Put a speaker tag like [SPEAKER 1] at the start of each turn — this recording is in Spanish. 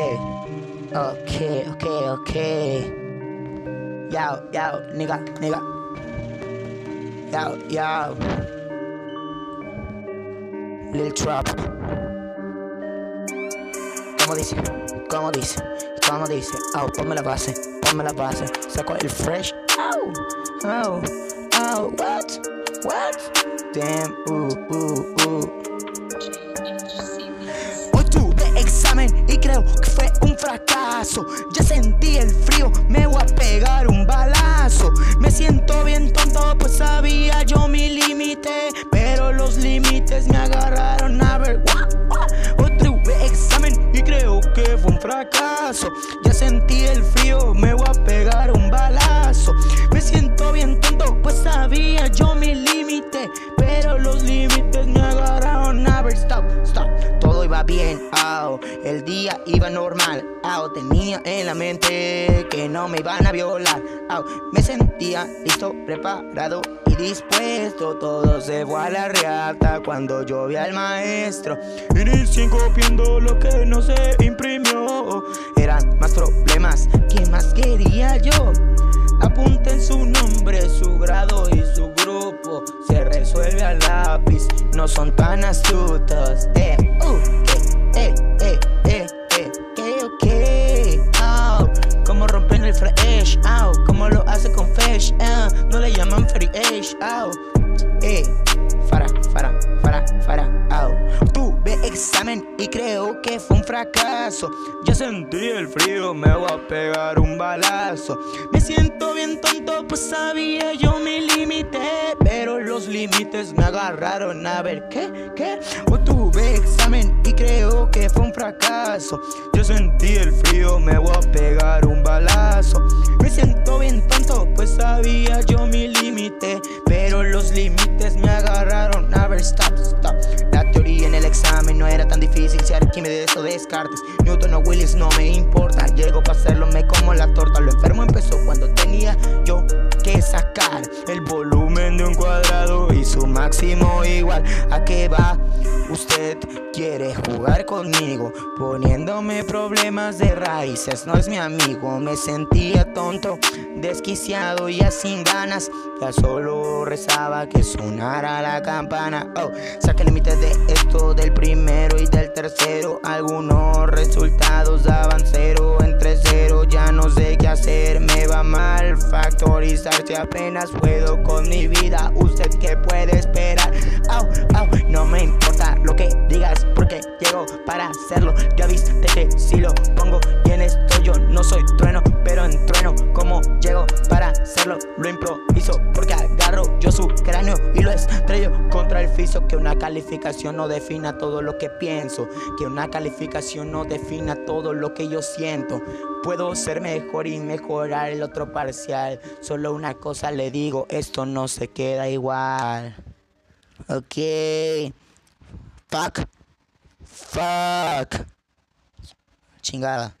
[SPEAKER 1] Okay, okay, okay, okay. Yo, yo, nigga, nigga. Yo, yo. Lil Trap. ¿Cómo dice? ¿Cómo dice? ¿Cómo dice? Oh, ponme la base, ponme la base. Saco el fresh. Oh, oh, oh, what? What? Damn, uh, uh, uh. Creo que fue un fracaso. Ya sentí el frío, me voy a pegar un balazo. Me siento bien tonto, pues sabía yo mi límite. Pero los límites me agarraron a ver. Tuve examen y creo que fue un fracaso. Ya sentí el frío, me voy el día iba normal. Oh, tenía en la mente que no me iban a violar. Me sentía listo, preparado y dispuesto. Todo se fue a la reata cuando yo vi al maestro. Inicié copiando lo que no se imprimió. Eran más problemas, ¿qué más quería yo? Apunten su nombre, su grado y su grupo. Se resuelve a lápiz, no son tan astutos. Eh, uh, eh, eh, eh, eh, eh, ok, ok. Oh, como rompen el fresh, oh, como lo hace con fresh, ah, no le llaman age, oh. Eh, fara, fara, fara, fara, oh. Tuve examen y creo que fue un fracaso. Ya sentí el frío, me voy a pegar un balazo. Me siento bien tonto, pues sabía yo mi límite. Pero los límites me agarraron a ver qué, qué. Hoy tuve examen y creo que fue un fracaso. Yo sentí el frío, me voy a pegar un balazo. Me siento bien tonto, pues sabía yo mi límite. Pero los límites me agarraron a ver, stop, stop. La teoría en el examen no era tan difícil. Si Arquímedes o Descartes, Newton o Willis no me importa. Su máximo igual. ¿A qué va? Usted quiere jugar conmigo, poniéndome problemas de raíces. No es mi amigo, me sentía tonto, desquiciado y sin ganas. Ya solo rezaba que sonara la campana. Oh, saqué límites de esto, del primero y del tercero. Algunos resultados daban cero. Mal factorizar. Si apenas puedo con mi vida, ¿usted qué puede esperar? Au, au, no me importa lo que digas, porque llego para hacerlo. Ya viste que si lo pongo y en esto yo no soy trueno, pero en trueno, como llego para hacerlo, lo improviso, porque yo su cráneo y lo estrello contra el piso. Que una calificación no defina todo lo que pienso, que una calificación no defina todo lo que yo siento. Puedo ser mejor y mejorar el otro parcial. Solo una cosa le digo, esto no se queda igual. Ok. Fuck. Fuck. Chingada.